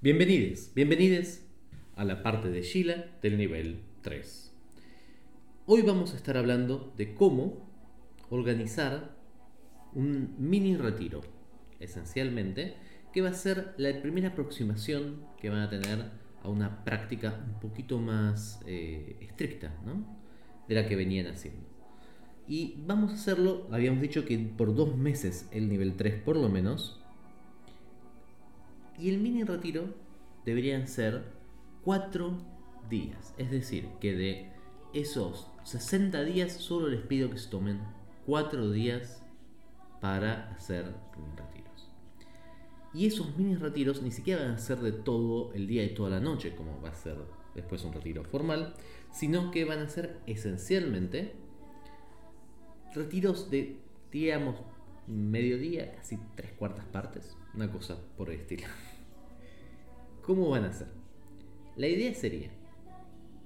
Bienvenidos, bienvenidos a la parte de Sheila del nivel 3. Hoy vamos a estar hablando de cómo organizar un mini retiro, esencialmente, que va a ser la primera aproximación que van a tener a una práctica un poquito más eh, estricta, ¿no? De la que venían haciendo. Y vamos a hacerlo, habíamos dicho que por dos meses el nivel 3 por lo menos, y el mini retiro deberían ser 4 días. Es decir, que de esos 60 días solo les pido que se tomen 4 días para hacer mini retiros. Y esos mini retiros ni siquiera van a ser de todo el día y toda la noche, como va a ser después un retiro formal, sino que van a ser esencialmente retiros de, digamos, mediodía, casi tres cuartas partes, una cosa por el estilo. ¿Cómo van a hacer? La idea sería,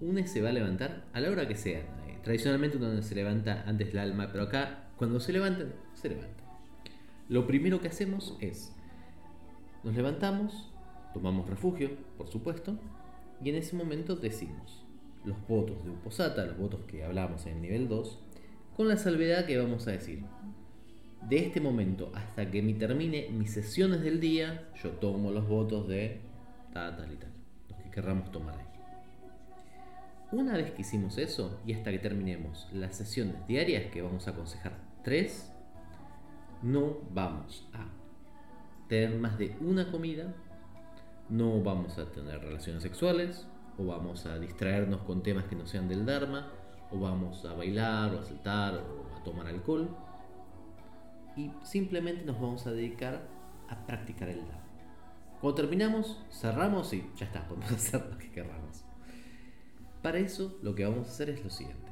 uno se va a levantar a la hora que sea. Tradicionalmente uno se levanta antes del alma, pero acá cuando se levanta, se levanta. Lo primero que hacemos es, nos levantamos, tomamos refugio, por supuesto, y en ese momento decimos los votos de Uposata, los votos que hablamos en el nivel 2, con la salvedad que vamos a decir, de este momento hasta que me termine mis sesiones del día, yo tomo los votos de tal, y tal, los que querramos tomar ahí. Una vez que hicimos eso y hasta que terminemos las sesiones diarias, que vamos a aconsejar tres, no vamos a tener más de una comida, no vamos a tener relaciones sexuales, o vamos a distraernos con temas que no sean del Dharma, o vamos a bailar, o a saltar, o a tomar alcohol, y simplemente nos vamos a dedicar a practicar el Dharma. Cuando terminamos, cerramos y ya está, podemos hacer lo que queramos. Para eso lo que vamos a hacer es lo siguiente.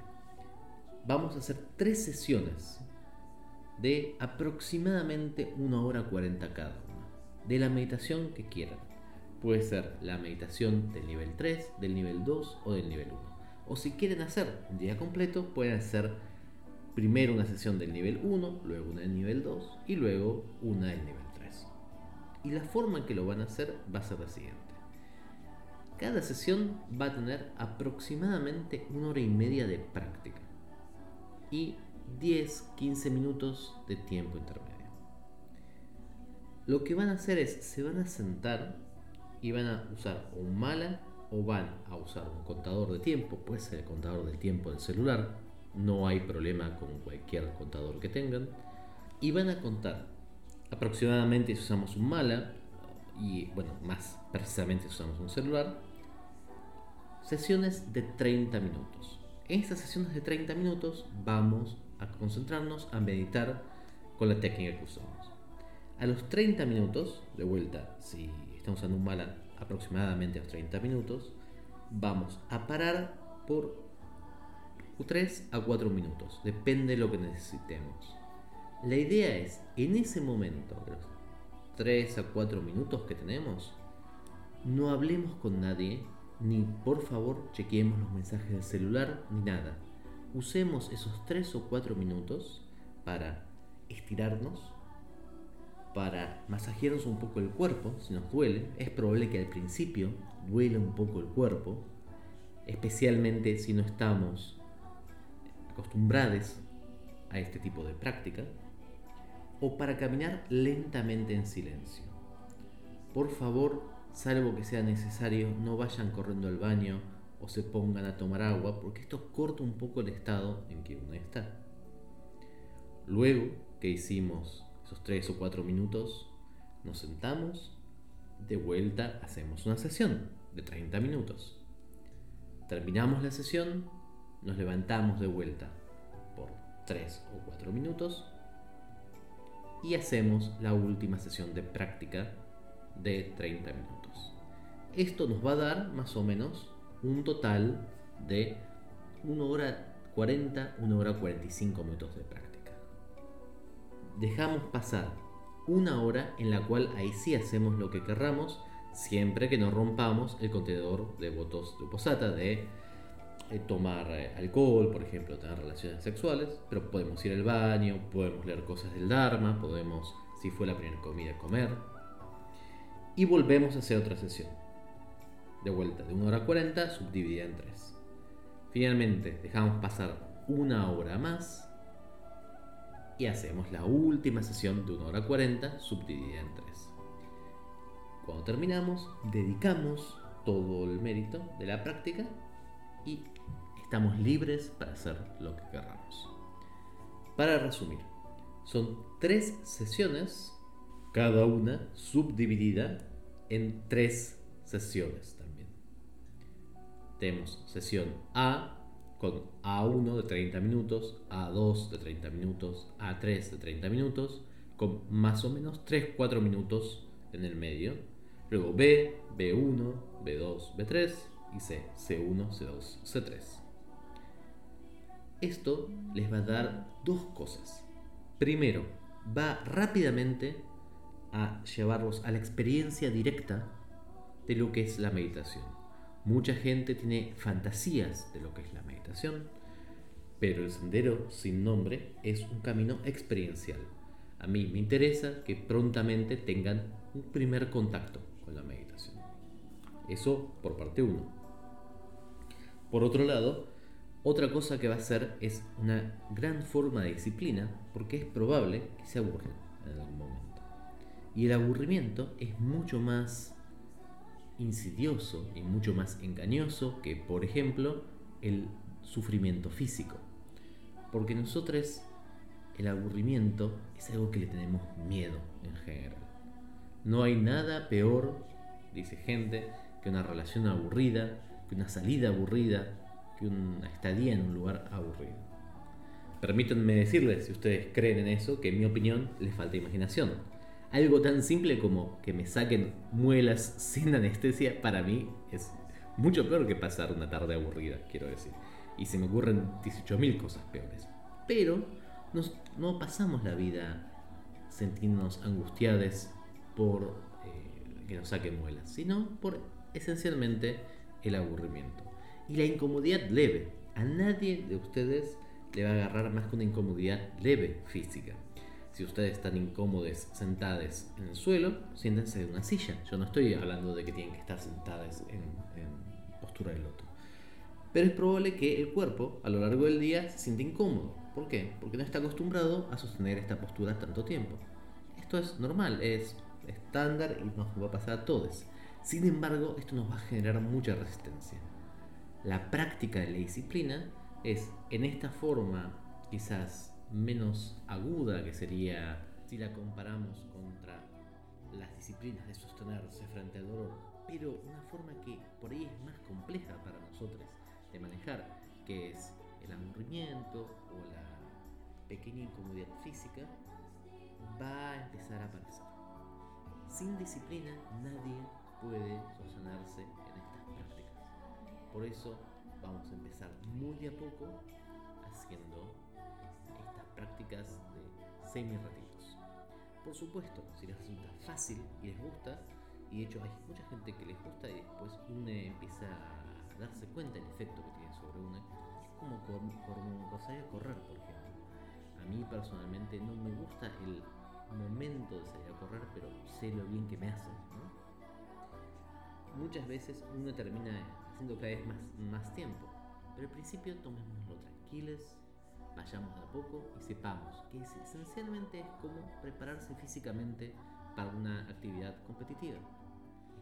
Vamos a hacer tres sesiones de aproximadamente una hora 40 cada una, de la meditación que quieran. Puede ser la meditación del nivel 3, del nivel 2 o del nivel 1. O si quieren hacer un día completo, pueden hacer primero una sesión del nivel 1, luego una del nivel 2 y luego una del nivel y la forma en que lo van a hacer va a ser la siguiente. Cada sesión va a tener aproximadamente una hora y media de práctica y 10-15 minutos de tiempo intermedio. Lo que van a hacer es, se van a sentar y van a usar un mala o van a usar un contador de tiempo, puede ser el contador del tiempo del celular, no hay problema con cualquier contador que tengan, y van a contar aproximadamente si usamos un mala, y bueno, más precisamente si usamos un celular, sesiones de 30 minutos. En estas sesiones de 30 minutos vamos a concentrarnos a meditar con la técnica que usamos. A los 30 minutos, de vuelta, si estamos usando un mala aproximadamente a los 30 minutos, vamos a parar por 3 a 4 minutos, depende de lo que necesitemos. La idea es, en ese momento, los 3 a 4 minutos que tenemos, no hablemos con nadie, ni por favor chequeemos los mensajes del celular, ni nada. Usemos esos 3 o 4 minutos para estirarnos, para masajearnos un poco el cuerpo, si nos duele. Es probable que al principio duele un poco el cuerpo, especialmente si no estamos acostumbrados a este tipo de práctica o para caminar lentamente en silencio. Por favor, salvo que sea necesario, no vayan corriendo al baño o se pongan a tomar agua porque esto corta un poco el estado en que uno está. Luego que hicimos esos 3 o 4 minutos, nos sentamos, de vuelta hacemos una sesión de 30 minutos. Terminamos la sesión, nos levantamos de vuelta por 3 o 4 minutos y hacemos la última sesión de práctica de 30 minutos. Esto nos va a dar más o menos un total de 1 hora 40, 1 hora 45 minutos de práctica. Dejamos pasar una hora en la cual ahí sí hacemos lo que querramos, siempre que no rompamos el contenedor de votos de posata de tomar eh, alcohol, por ejemplo, tener relaciones sexuales, pero podemos ir al baño, podemos leer cosas del Dharma, podemos, si fue la primera comida, comer. y volvemos a hacer otra sesión. De vuelta, de 1 hora 40 subdividida en 3. Finalmente dejamos pasar una hora más y hacemos la última sesión de 1 hora 40 subdividida en 3. Cuando terminamos, dedicamos todo el mérito de la práctica y estamos libres para hacer lo que queramos. Para resumir, son tres sesiones, cada una subdividida en tres sesiones también. Tenemos sesión A con A1 de 30 minutos, A2 de 30 minutos, A3 de 30 minutos, con más o menos 3-4 minutos en el medio. Luego B, B1, B2, B3 y C, C1, C2, C3. Esto les va a dar dos cosas. Primero, va rápidamente a llevarlos a la experiencia directa de lo que es la meditación. Mucha gente tiene fantasías de lo que es la meditación, pero el sendero sin nombre es un camino experiencial. A mí me interesa que prontamente tengan un primer contacto con la meditación. Eso por parte uno. Por otro lado, otra cosa que va a ser es una gran forma de disciplina porque es probable que se aburran en algún momento. Y el aburrimiento es mucho más insidioso y mucho más engañoso que, por ejemplo, el sufrimiento físico. Porque nosotros el aburrimiento es algo que le tenemos miedo en general. No hay nada peor, dice gente, que una relación aburrida, que una salida aburrida, que una estadía en un lugar aburrido. Permítanme decirles, si ustedes creen en eso, que en mi opinión les falta imaginación. Algo tan simple como que me saquen muelas sin anestesia, para mí es mucho peor que pasar una tarde aburrida, quiero decir. Y se me ocurren 18.000 cosas peores. Pero no pasamos la vida sentirnos angustiados por eh, que nos saquen muelas, sino por esencialmente el aburrimiento. Y la incomodidad leve. A nadie de ustedes le va a agarrar más que una incomodidad leve física. Si ustedes están incómodos sentados en el suelo, siéntense en una silla. Yo no estoy hablando de que tienen que estar sentados en, postura de loto. Pero es probable que el cuerpo a lo largo del día se sienta incómodo. ¿Por qué? Porque no está acostumbrado a sostener esta postura tanto tiempo. Esto es normal, es estándar y nos va a pasar a todos. Sin embargo, esto nos va a generar mucha resistencia. La práctica de la disciplina es en esta forma quizás menos aguda que sería si la comparamos contra las disciplinas de sostenerse frente al dolor, pero una forma que por ahí es más compleja para nosotros de manejar, que es el aburrimiento o la pequeña incomodidad física, va a empezar a aparecer. Sin disciplina nadie puede sostenerse. Por eso vamos a empezar muy a poco haciendo estas prácticas de semi-retiros. Por supuesto, si les resulta fácil y les gusta, y de hecho hay mucha gente que les gusta y después uno empieza a darse cuenta del efecto que tiene sobre uno, es como, como, salir a correr, por ejemplo. A mí personalmente no me gusta el momento de salir a correr, pero sé lo bien que me hace. Muchas veces uno termina haciendo cada vez más, más tiempo, pero al principio tomémoslo tranquilos, vayamos de a poco y sepamos que esencialmente es como prepararse físicamente para una actividad competitiva.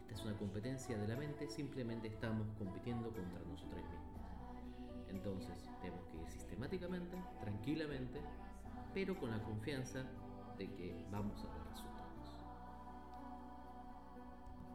Esta es una competencia de la mente, simplemente estamos compitiendo contra nosotros mismos. Entonces tenemos que ir sistemáticamente, tranquilamente, pero con la confianza de que vamos a ver